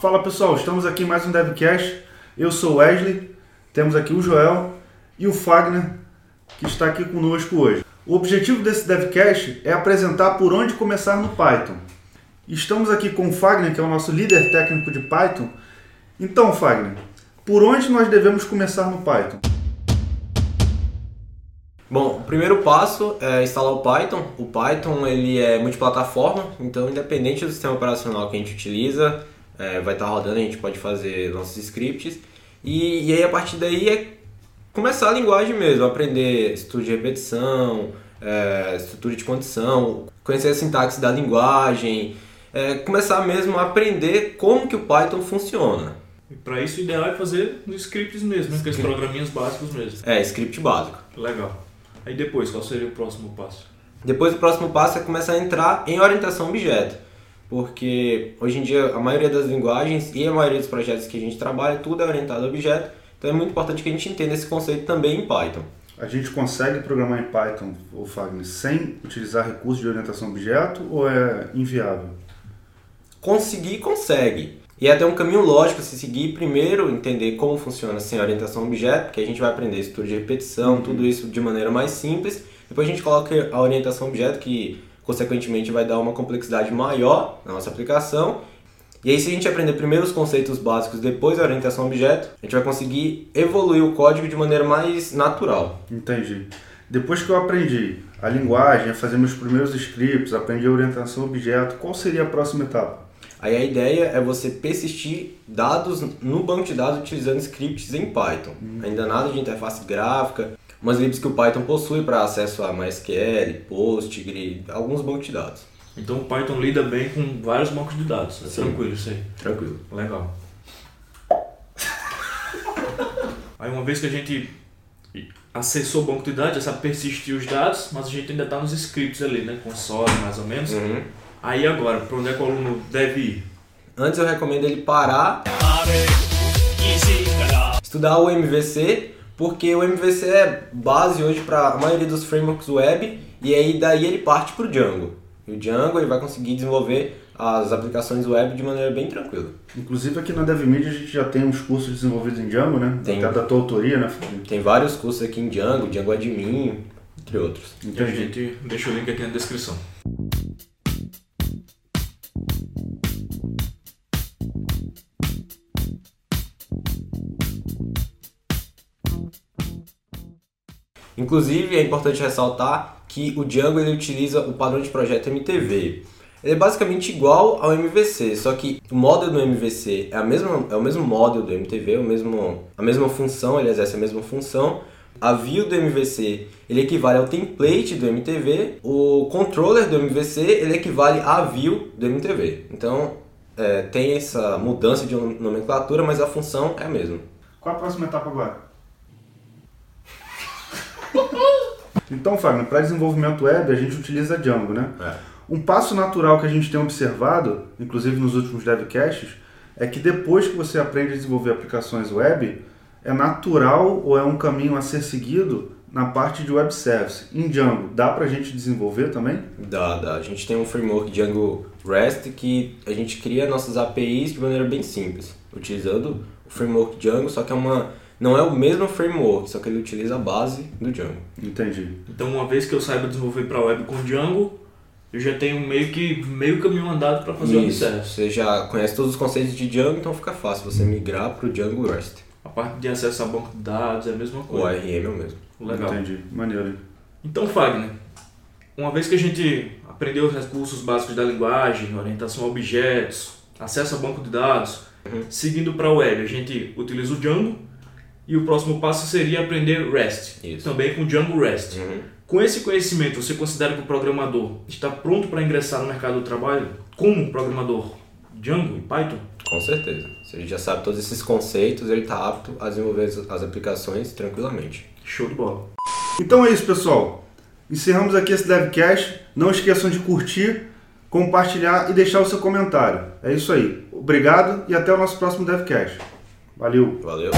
Fala pessoal, estamos aqui em mais um DevCast. Eu sou Wesley, temos aqui o Joel e o Fagner, que está aqui conosco hoje. O objetivo desse DevCast é apresentar por onde começar no Python. Estamos aqui com o Fagner, que é o nosso líder técnico de Python. Então, Fagner, por onde nós devemos começar no Python? Bom, o primeiro passo é instalar o Python. O Python ele é multiplataforma, então independente do sistema operacional que a gente utiliza, é, vai estar rodando, a gente pode fazer nossos scripts. E, e aí a partir daí é começar a linguagem mesmo, aprender estudo de repetição, é, estrutura de condição, conhecer a sintaxe da linguagem, é, começar mesmo a aprender como que o Python funciona. E para isso o ideal é fazer nos scripts mesmo, né? aqueles programinhas básicos mesmo. É, script básico. Legal. Aí depois, qual seria o próximo passo? Depois o próximo passo é começar a entrar em orientação objeto. Porque hoje em dia a maioria das linguagens e a maioria dos projetos que a gente trabalha, tudo é orientado a objeto. Então é muito importante que a gente entenda esse conceito também em Python. A gente consegue programar em Python, ou Fagner, sem utilizar recursos de orientação a objeto ou é inviável? Conseguir, consegue. E é até um caminho lógico se seguir primeiro entender como funciona sem orientação a objeto, que a gente vai aprender estrutura de repetição, uhum. tudo isso de maneira mais simples. Depois a gente coloca a orientação a objeto, que consequentemente vai dar uma complexidade maior na nossa aplicação. E aí se a gente aprender primeiro os conceitos básicos, depois a orientação a objeto, a gente vai conseguir evoluir o código de maneira mais natural. Entendi. Depois que eu aprendi a linguagem, a fazer meus primeiros scripts, aprendi a orientação a objeto, qual seria a próxima etapa? Aí a ideia é você persistir dados no banco de dados utilizando scripts em Python. Hum. Ainda nada de interface gráfica, umas libs que o Python possui para acesso a MySQL, Postgre, alguns bancos de dados. Então o Python lida bem com vários bancos de dados. É Sim. tranquilo isso aí. Tranquilo. Legal. aí uma vez que a gente acessou o banco de dados, já sabe persistir os dados, mas a gente ainda está nos scripts ali, né? Console mais ou menos. Uhum. Aí agora, para onde é que o aluno deve ir? Antes eu recomendo ele parar, estudar o MVC, porque o MVC é base hoje para a maioria dos frameworks web e aí daí ele parte para o Django. E o Django ele vai conseguir desenvolver as aplicações web de maneira bem tranquila. Inclusive aqui na DevMedia a gente já tem uns cursos desenvolvidos em Django, né? Tem, Até da tua autoria, né? Tem vários cursos aqui em Django, Django Admin, entre outros. Então a gente deixa o link aqui na descrição. Inclusive, é importante ressaltar que o Django ele utiliza o padrão de projeto MTV. Ele é basicamente igual ao MVC, só que o model do MVC é, a mesma, é o mesmo model do MTV, é o mesmo, a mesma função, ele exerce a mesma função. A view do MVC ele equivale ao template do MTV, o controller do MVC ele equivale à view do MTV. Então é, tem essa mudança de nomenclatura, mas a função é a mesma. Qual a próxima etapa agora? Então, Fagner, para desenvolvimento web a gente utiliza Django, né? É. Um passo natural que a gente tem observado, inclusive nos últimos devcasts, é que depois que você aprende a desenvolver aplicações web, é natural ou é um caminho a ser seguido na parte de web service. Em Django, dá para a gente desenvolver também? Dá, dá. A gente tem um framework Django REST que a gente cria nossas APIs de maneira bem simples, utilizando o framework Django, só que é uma não é o mesmo framework, só que ele utiliza a base do Django. Entendi. Então, uma vez que eu saiba desenvolver para web com Django, eu já tenho meio que meio caminho andado para fazer Isso. o acesso. Você já conhece todos os conceitos de Django, então fica fácil você migrar para o Django REST. A parte de acesso a banco de dados é a mesma coisa. O ARM é o mesmo. Legal. Entendi. Maneiro. Então, Fagner, uma vez que a gente aprendeu os recursos básicos da linguagem, orientação a objetos, acesso a banco de dados, uhum. seguindo para a web, a gente utiliza o Django e o próximo passo seria aprender REST, Isso. também com Django REST. Uhum. Com esse conhecimento, você considera que o programador está pronto para ingressar no mercado do trabalho como programador Django e Python? Com certeza. Se ele já sabe todos esses conceitos, ele está apto a desenvolver as aplicações tranquilamente. Show de bola. Então é isso, pessoal. Encerramos aqui esse DevCast. Não esqueçam de curtir, compartilhar e deixar o seu comentário. É isso aí. Obrigado e até o nosso próximo DevCast. Valeu. Valeu.